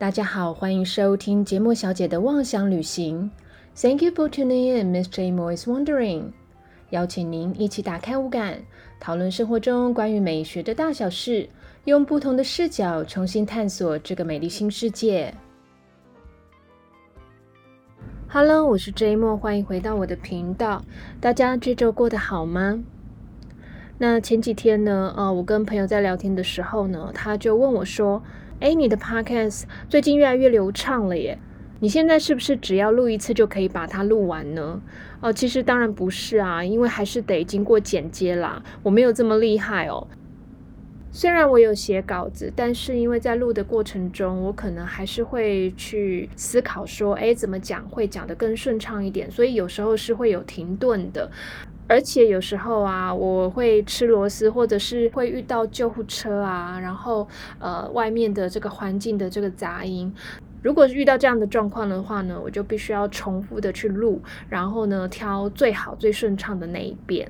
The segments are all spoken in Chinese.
大家好，欢迎收听节目小姐的妄想旅行。Thank you for tuning in, Miss J. Mo's Wondering。邀请您一起打开五感，讨论生活中关于美学的大小事，用不同的视角重新探索这个美丽新世界。Hello，我是 J. Mo，欢迎回到我的频道。大家这周过得好吗？那前几天呢，呃，我跟朋友在聊天的时候呢，他就问我说。哎，你的 podcast 最近越来越流畅了耶！你现在是不是只要录一次就可以把它录完呢？哦，其实当然不是啊，因为还是得经过剪接啦。我没有这么厉害哦。虽然我有写稿子，但是因为在录的过程中，我可能还是会去思考说，哎，怎么讲会讲得更顺畅一点，所以有时候是会有停顿的。而且有时候啊，我会吃螺丝，或者是会遇到救护车啊，然后呃，外面的这个环境的这个杂音。如果遇到这样的状况的话呢，我就必须要重复的去录，然后呢，挑最好最顺畅的那一遍。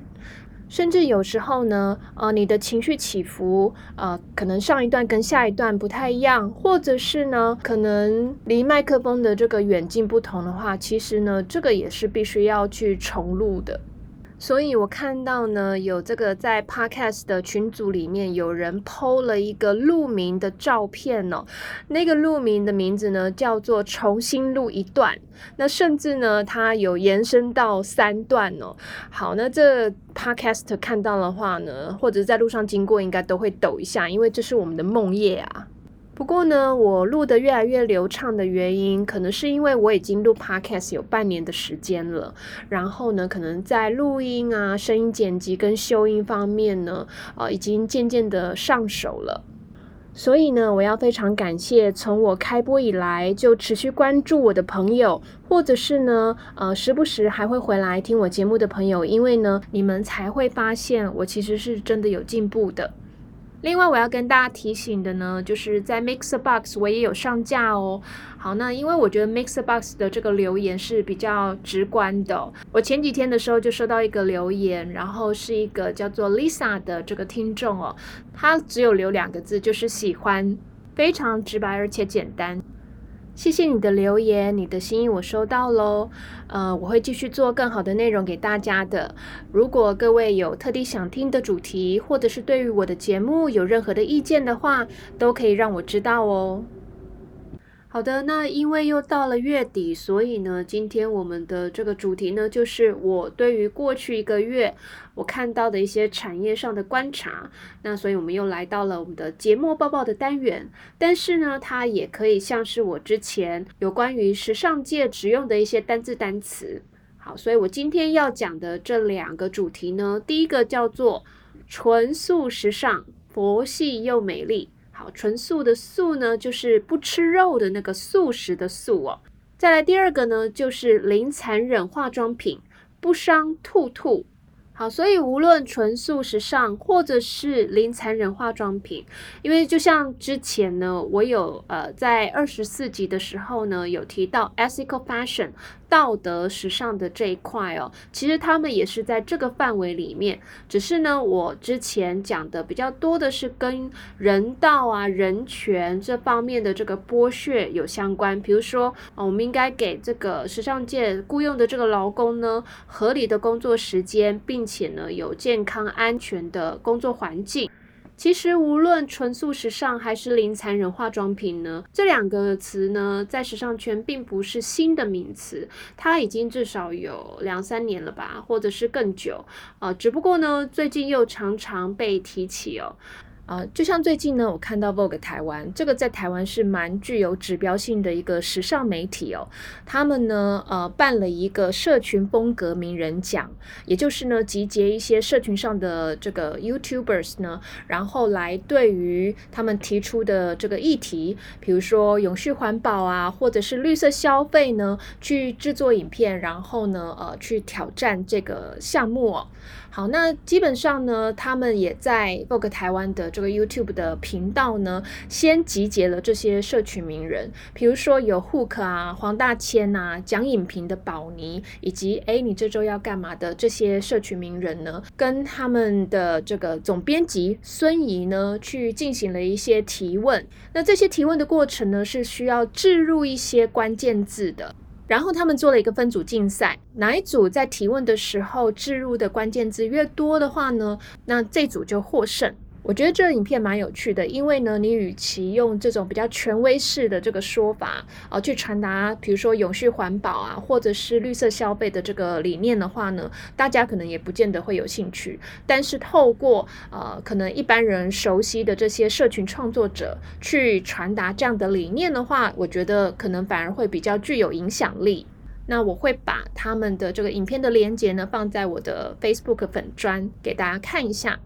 甚至有时候呢，呃，你的情绪起伏，呃，可能上一段跟下一段不太一样，或者是呢，可能离麦克风的这个远近不同的话，其实呢，这个也是必须要去重录的。所以我看到呢，有这个在 Podcast 的群组里面有人 PO 了一个录名的照片哦，那个录名的名字呢叫做重新录一段，那甚至呢它有延伸到三段哦。好，那这 Podcast 看到的话呢，或者在路上经过应该都会抖一下，因为这是我们的梦夜啊。不过呢，我录的越来越流畅的原因，可能是因为我已经录 podcast 有半年的时间了，然后呢，可能在录音啊、声音剪辑跟修音方面呢，呃，已经渐渐的上手了。所以呢，我要非常感谢从我开播以来就持续关注我的朋友，或者是呢，呃，时不时还会回来听我节目的朋友，因为呢，你们才会发现我其实是真的有进步的。另外，我要跟大家提醒的呢，就是在 Mixer Box 我也有上架哦。好，那因为我觉得 Mixer Box 的这个留言是比较直观的。我前几天的时候就收到一个留言，然后是一个叫做 Lisa 的这个听众哦，他只有留两个字，就是喜欢，非常直白而且简单。谢谢你的留言，你的心意我收到喽。呃，我会继续做更好的内容给大家的。如果各位有特地想听的主题，或者是对于我的节目有任何的意见的话，都可以让我知道哦。好的，那因为又到了月底，所以呢，今天我们的这个主题呢，就是我对于过去一个月我看到的一些产业上的观察。那所以我们又来到了我们的节目报报的单元，但是呢，它也可以像是我之前有关于时尚界只用的一些单字单词。好，所以我今天要讲的这两个主题呢，第一个叫做纯素时尚，佛系又美丽。纯素的素呢，就是不吃肉的那个素食的素哦。再来第二个呢，就是零残忍化妆品，不伤兔兔。好，所以无论纯素时尚或者是零残忍化妆品，因为就像之前呢，我有呃在二十四集的时候呢，有提到 ethical fashion 道德时尚的这一块哦，其实他们也是在这个范围里面，只是呢，我之前讲的比较多的是跟人道啊、人权这方面的这个剥削有相关，比如说我们应该给这个时尚界雇佣的这个劳工呢合理的工作时间，并且呢，有健康安全的工作环境。其实，无论纯素时尚还是零残忍化妆品呢，这两个词呢，在时尚圈并不是新的名词，它已经至少有两三年了吧，或者是更久啊。只不过呢，最近又常常被提起哦。啊，就像最近呢，我看到 Vogue 台湾，这个在台湾是蛮具有指标性的一个时尚媒体哦。他们呢，呃，办了一个社群风格名人奖，也就是呢，集结一些社群上的这个 YouTubers 呢，然后来对于他们提出的这个议题，比如说永续环保啊，或者是绿色消费呢，去制作影片，然后呢，呃，去挑战这个项目哦。好，那基本上呢，他们也在 Vogue 台湾的。这个 YouTube 的频道呢，先集结了这些社群名人，比如说有 Hook 啊、黄大千啊、蒋影平的宝妮，以及哎你这周要干嘛的这些社群名人呢，跟他们的这个总编辑孙怡呢，去进行了一些提问。那这些提问的过程呢，是需要置入一些关键字的。然后他们做了一个分组竞赛，哪一组在提问的时候置入的关键字越多的话呢，那这组就获胜。我觉得这个影片蛮有趣的，因为呢，你与其用这种比较权威式的这个说法啊，去传达，比如说永续环保啊，或者是绿色消费的这个理念的话呢，大家可能也不见得会有兴趣。但是透过呃，可能一般人熟悉的这些社群创作者去传达这样的理念的话，我觉得可能反而会比较具有影响力。那我会把他们的这个影片的连接呢，放在我的 Facebook 粉砖给大家看一下。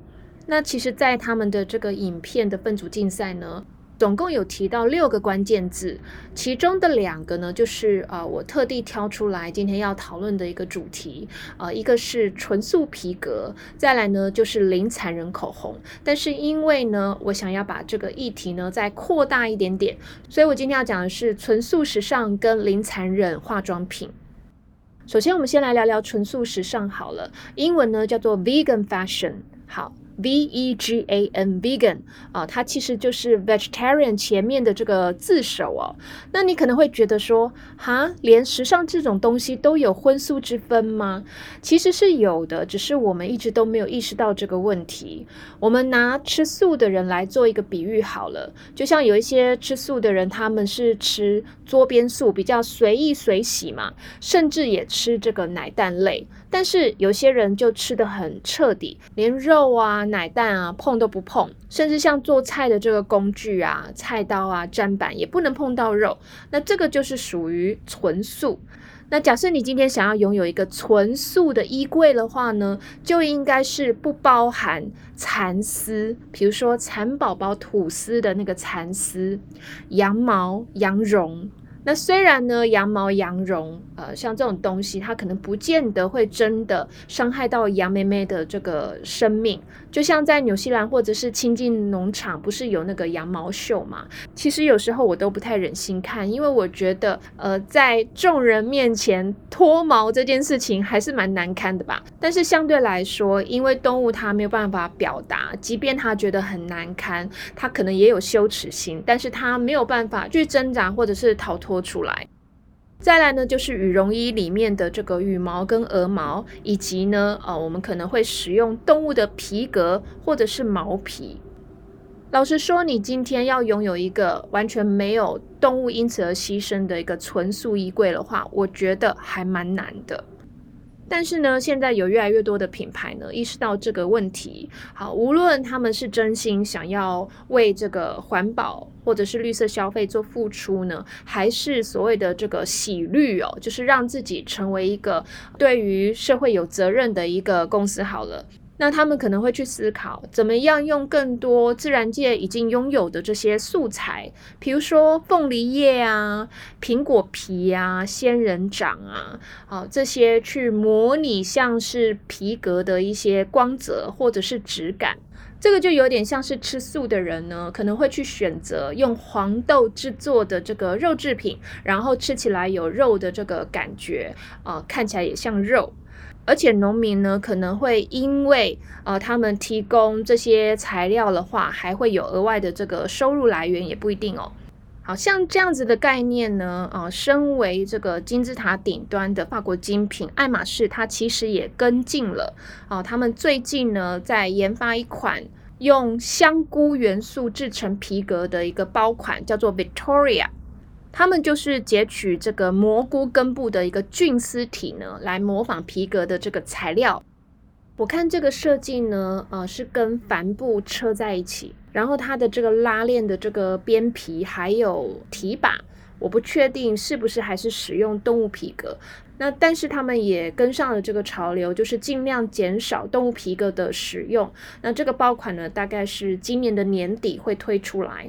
那其实，在他们的这个影片的分组竞赛呢，总共有提到六个关键字，其中的两个呢，就是呃，我特地挑出来今天要讨论的一个主题，呃，一个是纯素皮革，再来呢就是零残忍口红。但是因为呢，我想要把这个议题呢再扩大一点点，所以我今天要讲的是纯素时尚跟零残忍化妆品。首先，我们先来聊聊纯素时尚好了，英文呢叫做 vegan fashion。好。Vegan，vegan 啊，它其实就是 vegetarian 前面的这个字首哦。那你可能会觉得说，哈，连时尚这种东西都有荤素之分吗？其实是有的，只是我们一直都没有意识到这个问题。我们拿吃素的人来做一个比喻好了，就像有一些吃素的人，他们是吃桌边素，比较随意随喜嘛，甚至也吃这个奶蛋类。但是有些人就吃的很彻底，连肉啊、奶蛋啊碰都不碰，甚至像做菜的这个工具啊、菜刀啊、砧板也不能碰到肉。那这个就是属于纯素。那假设你今天想要拥有一个纯素的衣柜的话呢，就应该是不包含蚕丝，比如说蚕宝宝吐丝的那个蚕丝、羊毛、羊绒。那虽然呢，羊毛、羊绒，呃，像这种东西，它可能不见得会真的伤害到羊妹妹的这个生命。就像在纽西兰或者是亲近农场，不是有那个羊毛秀嘛？其实有时候我都不太忍心看，因为我觉得，呃，在众人面前脱毛这件事情还是蛮难堪的吧。但是相对来说，因为动物它没有办法表达，即便它觉得很难堪，它可能也有羞耻心，但是它没有办法去挣扎或者是逃脱多出来。再来呢，就是羽绒衣里面的这个羽毛跟鹅毛，以及呢，呃，我们可能会使用动物的皮革或者是毛皮。老实说，你今天要拥有一个完全没有动物因此而牺牲的一个纯素衣柜的话，我觉得还蛮难的。但是呢，现在有越来越多的品牌呢意识到这个问题。好，无论他们是真心想要为这个环保或者是绿色消费做付出呢，还是所谓的这个洗绿哦，就是让自己成为一个对于社会有责任的一个公司好了。那他们可能会去思考，怎么样用更多自然界已经拥有的这些素材，比如说凤梨叶啊、苹果皮啊、仙人掌啊，好这些去模拟像是皮革的一些光泽或者是质感。这个就有点像是吃素的人呢，可能会去选择用黄豆制作的这个肉制品，然后吃起来有肉的这个感觉啊，看起来也像肉。而且农民呢，可能会因为呃，他们提供这些材料的话，还会有额外的这个收入来源，也不一定哦。好像这样子的概念呢，啊，身为这个金字塔顶端的法国精品爱马仕，它其实也跟进了啊。他们最近呢，在研发一款用香菇元素制成皮革的一个包款，叫做 Victoria。他们就是截取这个蘑菇根部的一个菌丝体呢，来模仿皮革的这个材料。我看这个设计呢，呃，是跟帆布车在一起，然后它的这个拉链的这个边皮还有提把，我不确定是不是还是使用动物皮革。那但是他们也跟上了这个潮流，就是尽量减少动物皮革的使用。那这个爆款呢，大概是今年的年底会推出来。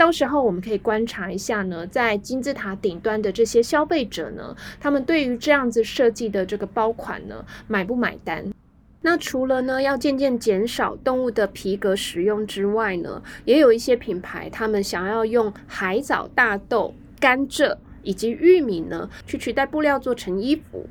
到时候我们可以观察一下呢，在金字塔顶端的这些消费者呢，他们对于这样子设计的这个包款呢，买不买单？那除了呢要渐渐减少动物的皮革使用之外呢，也有一些品牌他们想要用海藻、大豆、甘蔗以及玉米呢去取代布料做成衣服。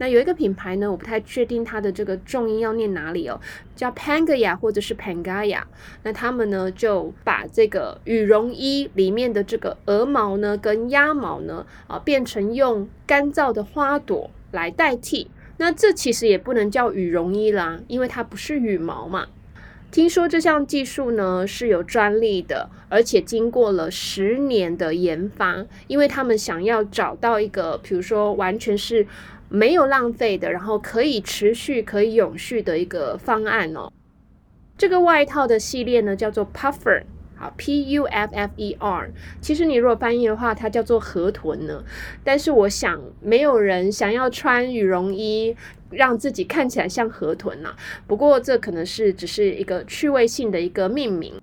那有一个品牌呢，我不太确定它的这个重音要念哪里哦，叫 Pangaya 或者是 Pangaya。那他们呢就把这个羽绒衣里面的这个鹅毛呢跟鸭毛呢啊变成用干燥的花朵来代替。那这其实也不能叫羽绒衣啦，因为它不是羽毛嘛。听说这项技术呢是有专利的，而且经过了十年的研发，因为他们想要找到一个，比如说完全是没有浪费的，然后可以持续、可以永续的一个方案哦。这个外套的系列呢叫做 Puffer。好，P U F F E R，其实你如果翻译的话，它叫做河豚呢。但是我想，没有人想要穿羽绒衣，让自己看起来像河豚呐。不过这可能是只是一个趣味性的一个命名。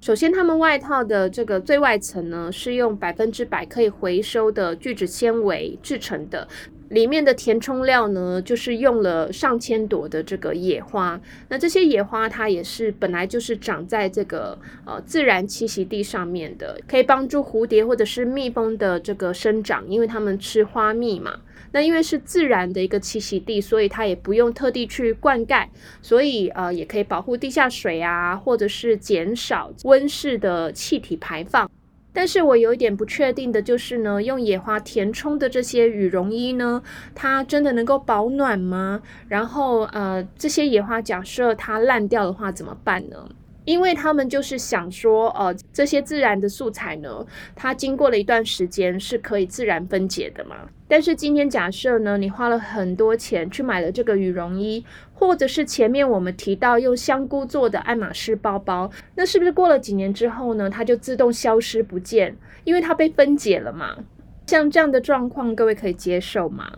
首先，他们外套的这个最外层呢，是用百分之百可以回收的聚酯纤维制成的。里面的填充料呢，就是用了上千朵的这个野花。那这些野花它也是本来就是长在这个呃自然栖息地上面的，可以帮助蝴蝶或者是蜜蜂的这个生长，因为它们吃花蜜嘛。那因为是自然的一个栖息地，所以它也不用特地去灌溉，所以呃也可以保护地下水啊，或者是减少温室的气体排放。但是我有一点不确定的就是呢，用野花填充的这些羽绒衣呢，它真的能够保暖吗？然后呃，这些野花假设它烂掉的话怎么办呢？因为他们就是想说，呃，这些自然的素材呢，它经过了一段时间是可以自然分解的嘛。但是今天假设呢，你花了很多钱去买了这个羽绒衣，或者是前面我们提到用香菇做的爱马仕包包，那是不是过了几年之后呢，它就自动消失不见？因为它被分解了嘛。像这样的状况，各位可以接受吗？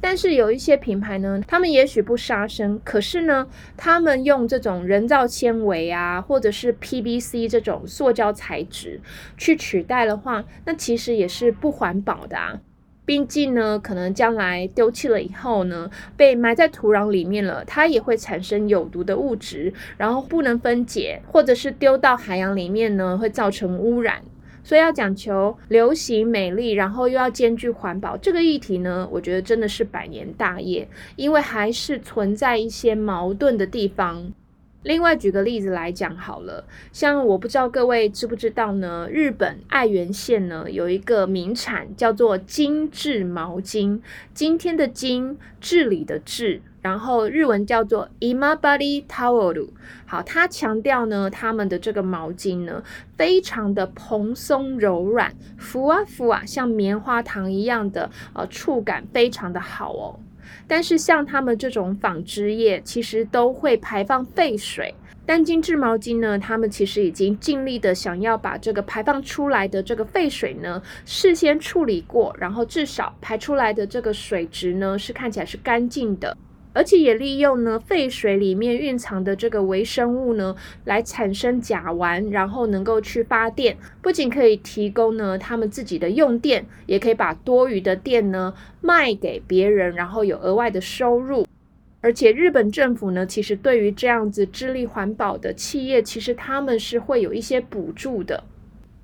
但是有一些品牌呢，他们也许不杀生，可是呢，他们用这种人造纤维啊，或者是 PVC 这种塑胶材质去取代的话，那其实也是不环保的啊。毕竟呢，可能将来丢弃了以后呢，被埋在土壤里面了，它也会产生有毒的物质，然后不能分解，或者是丢到海洋里面呢，会造成污染。所以要讲求流行美丽，然后又要兼具环保这个议题呢，我觉得真的是百年大业，因为还是存在一些矛盾的地方。另外举个例子来讲好了，像我不知道各位知不知道呢，日本爱媛县呢有一个名产叫做精致毛巾，今天的精，治理的治。然后日文叫做 Imabari Towel，好，它强调呢，他们的这个毛巾呢，非常的蓬松柔软，浮啊浮啊，像棉花糖一样的，呃，触感非常的好哦。但是像他们这种纺织业，其实都会排放废水，但精致毛巾呢，他们其实已经尽力的想要把这个排放出来的这个废水呢，事先处理过，然后至少排出来的这个水质呢，是看起来是干净的。而且也利用呢废水里面蕴藏的这个微生物呢，来产生甲烷，然后能够去发电。不仅可以提供呢他们自己的用电，也可以把多余的电呢卖给别人，然后有额外的收入。而且日本政府呢，其实对于这样子致力环保的企业，其实他们是会有一些补助的。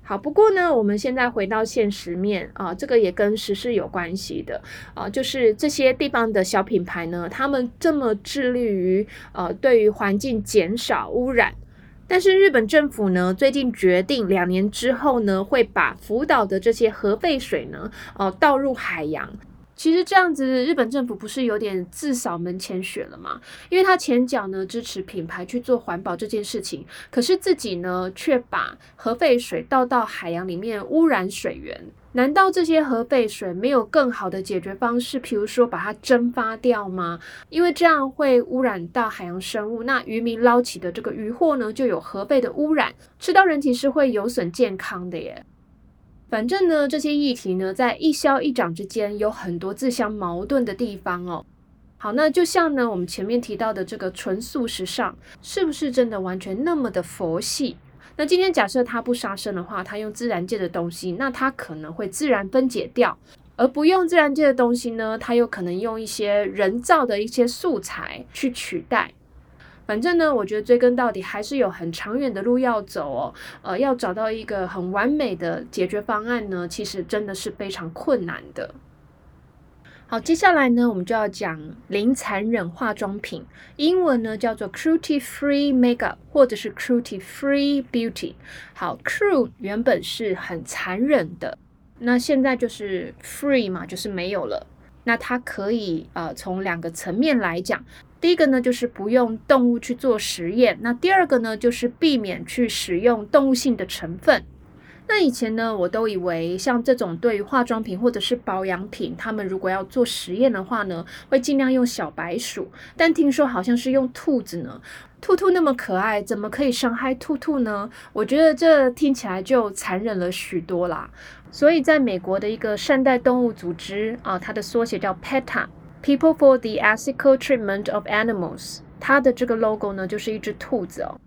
好，不过呢，我们现在回到现实面啊，这个也跟时事有关系的啊，就是这些地方的小品牌呢，他们这么致力于呃，对于环境减少污染，但是日本政府呢，最近决定两年之后呢，会把福岛的这些核废水呢，哦，倒入海洋。其实这样子，日本政府不是有点自扫门前雪了吗？因为他前脚呢支持品牌去做环保这件事情，可是自己呢却把核废水倒到海洋里面污染水源。难道这些核废水没有更好的解决方式，比如说把它蒸发掉吗？因为这样会污染到海洋生物，那渔民捞起的这个渔获呢就有核废的污染，吃到人体是会有损健康的耶。反正呢，这些议题呢，在一消一长之间有很多自相矛盾的地方哦。好，那就像呢，我们前面提到的这个纯素时尚，是不是真的完全那么的佛系？那今天假设它不杀生的话，它用自然界的东西，那它可能会自然分解掉。而不用自然界的东西呢，它有可能用一些人造的一些素材去取代。反正呢，我觉得追根到底还是有很长远的路要走哦。呃，要找到一个很完美的解决方案呢，其实真的是非常困难的。好，接下来呢，我们就要讲零残忍化妆品，英文呢叫做 cruelty free makeup，或者是 cruelty free beauty。好，cruel 原本是很残忍的，那现在就是 free 嘛，就是没有了。那它可以呃从两个层面来讲。第一个呢，就是不用动物去做实验。那第二个呢，就是避免去使用动物性的成分。那以前呢，我都以为像这种对于化妆品或者是保养品，他们如果要做实验的话呢，会尽量用小白鼠。但听说好像是用兔子呢，兔兔那么可爱，怎么可以伤害兔兔呢？我觉得这听起来就残忍了许多啦。所以在美国的一个善待动物组织啊，它的缩写叫 PETA。People for the Ethical Treatment of Animals，它的这个 logo 呢就是一只兔子哦。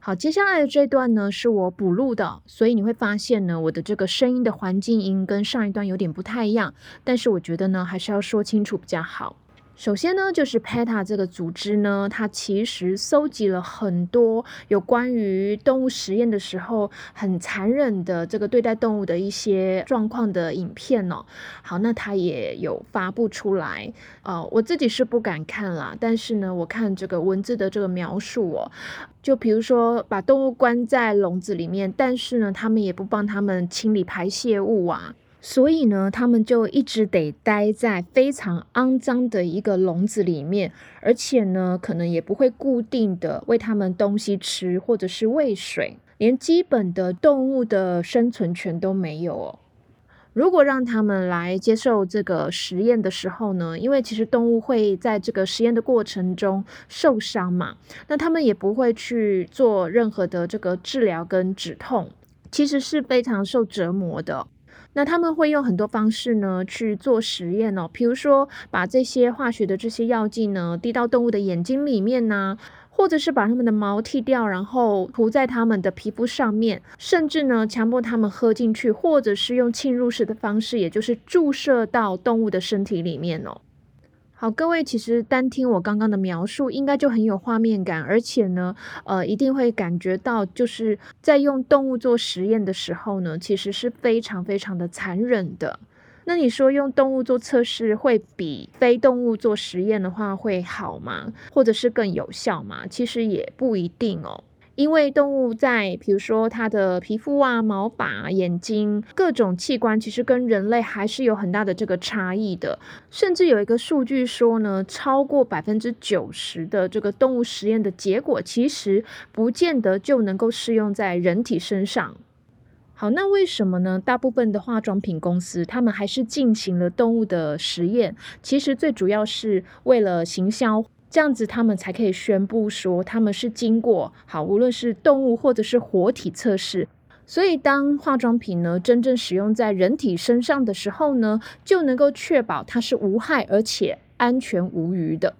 好，接下来的这段呢是我补录的，所以你会发现呢我的这个声音的环境音跟上一段有点不太一样，但是我觉得呢还是要说清楚比较好。首先呢，就是 PETA 这个组织呢，它其实搜集了很多有关于动物实验的时候很残忍的这个对待动物的一些状况的影片哦。好，那它也有发布出来，呃，我自己是不敢看啦，但是呢，我看这个文字的这个描述哦，就比如说把动物关在笼子里面，但是呢，他们也不帮他们清理排泄物啊。所以呢，他们就一直得待在非常肮脏的一个笼子里面，而且呢，可能也不会固定的喂他们东西吃，或者是喂水，连基本的动物的生存权都没有哦。如果让他们来接受这个实验的时候呢，因为其实动物会在这个实验的过程中受伤嘛，那他们也不会去做任何的这个治疗跟止痛，其实是非常受折磨的。那他们会用很多方式呢去做实验哦，比如说把这些化学的这些药剂呢滴到动物的眼睛里面呢，或者是把它们的毛剃掉，然后涂在它们的皮肤上面，甚至呢强迫它们喝进去，或者是用侵入式的方式，也就是注射到动物的身体里面哦。好，各位，其实单听我刚刚的描述，应该就很有画面感，而且呢，呃，一定会感觉到，就是在用动物做实验的时候呢，其实是非常非常的残忍的。那你说用动物做测试会比非动物做实验的话会好吗？或者是更有效吗？其实也不一定哦。因为动物在，比如说它的皮肤啊、毛发、眼睛各种器官，其实跟人类还是有很大的这个差异的。甚至有一个数据说呢，超过百分之九十的这个动物实验的结果，其实不见得就能够适用在人体身上。好，那为什么呢？大部分的化妆品公司，他们还是进行了动物的实验，其实最主要是为了行销。这样子，他们才可以宣布说他们是经过好，无论是动物或者是活体测试。所以，当化妆品呢真正使用在人体身上的时候呢，就能够确保它是无害而且安全无虞的。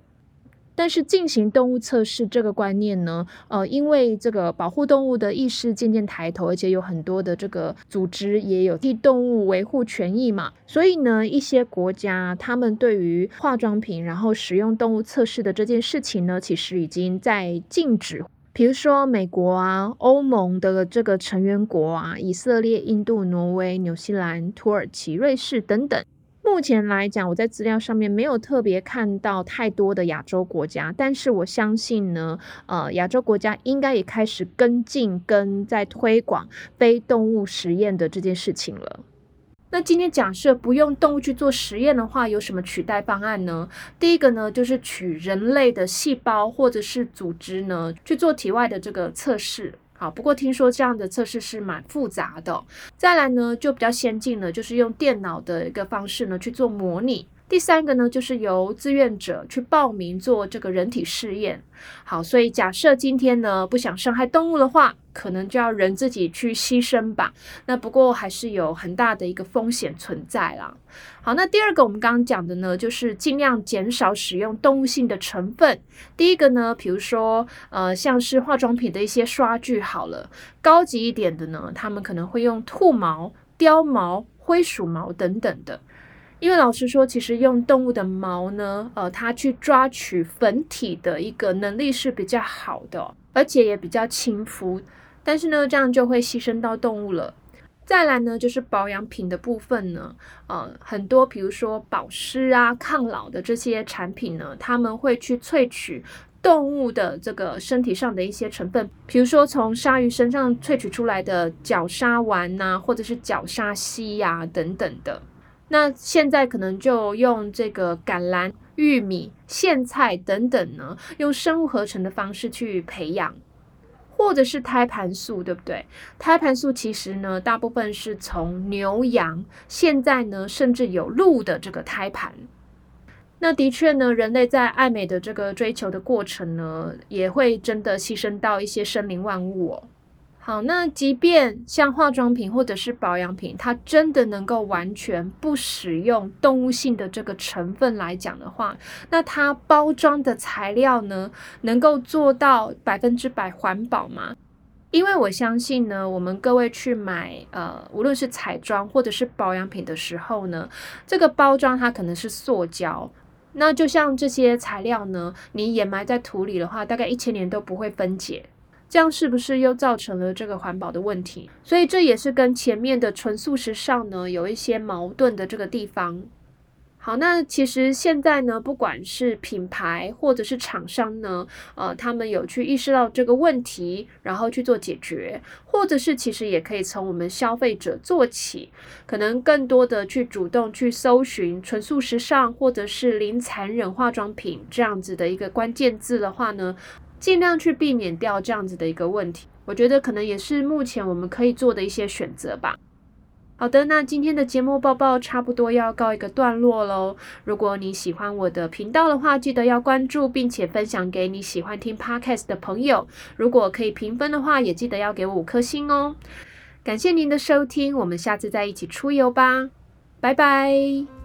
但是进行动物测试这个观念呢，呃，因为这个保护动物的意识渐渐抬头，而且有很多的这个组织也有替动物维护权益嘛，所以呢，一些国家他们对于化妆品然后使用动物测试的这件事情呢，其实已经在禁止。比如说美国啊、欧盟的这个成员国啊、以色列、印度、挪威、纽西兰、土耳其、瑞士等等。目前来讲，我在资料上面没有特别看到太多的亚洲国家，但是我相信呢，呃，亚洲国家应该也开始跟进跟在推广非动物实验的这件事情了。那今天假设不用动物去做实验的话，有什么取代方案呢？第一个呢，就是取人类的细胞或者是组织呢去做体外的这个测试。好，不过听说这样的测试是蛮复杂的。再来呢，就比较先进了，就是用电脑的一个方式呢去做模拟。第三个呢，就是由志愿者去报名做这个人体试验。好，所以假设今天呢不想伤害动物的话，可能就要人自己去牺牲吧。那不过还是有很大的一个风险存在啦。好，那第二个我们刚刚讲的呢，就是尽量减少使用动物性的成分。第一个呢，比如说呃，像是化妆品的一些刷具，好了，高级一点的呢，他们可能会用兔毛、貂毛、灰鼠毛等等的。因为老实说，其实用动物的毛呢，呃，它去抓取粉体的一个能力是比较好的，而且也比较亲肤。但是呢，这样就会牺牲到动物了。再来呢，就是保养品的部分呢，呃，很多比如说保湿啊、抗老的这些产品呢，他们会去萃取动物的这个身体上的一些成分，比如说从鲨鱼身上萃取出来的角鲨烷呐，或者是角鲨烯呀等等的。那现在可能就用这个橄榄、玉米、苋菜等等呢，用生物合成的方式去培养。或者是胎盘素，对不对？胎盘素其实呢，大部分是从牛羊，现在呢，甚至有鹿的这个胎盘。那的确呢，人类在爱美的这个追求的过程呢，也会真的牺牲到一些生灵万物哦。好，那即便像化妆品或者是保养品，它真的能够完全不使用动物性的这个成分来讲的话，那它包装的材料呢，能够做到百分之百环保吗？因为我相信呢，我们各位去买呃，无论是彩妆或者是保养品的时候呢，这个包装它可能是塑胶，那就像这些材料呢，你掩埋在土里的话，大概一千年都不会分解。这样是不是又造成了这个环保的问题？所以这也是跟前面的纯素食上呢有一些矛盾的这个地方。好，那其实现在呢，不管是品牌或者是厂商呢，呃，他们有去意识到这个问题，然后去做解决，或者是其实也可以从我们消费者做起，可能更多的去主动去搜寻纯素时尚或者是零残忍化妆品这样子的一个关键字的话呢。尽量去避免掉这样子的一个问题，我觉得可能也是目前我们可以做的一些选择吧。好的，那今天的节目报报差不多要告一个段落喽。如果你喜欢我的频道的话，记得要关注并且分享给你喜欢听 podcast 的朋友。如果可以评分的话，也记得要给我五颗星哦。感谢您的收听，我们下次再一起出游吧，拜拜。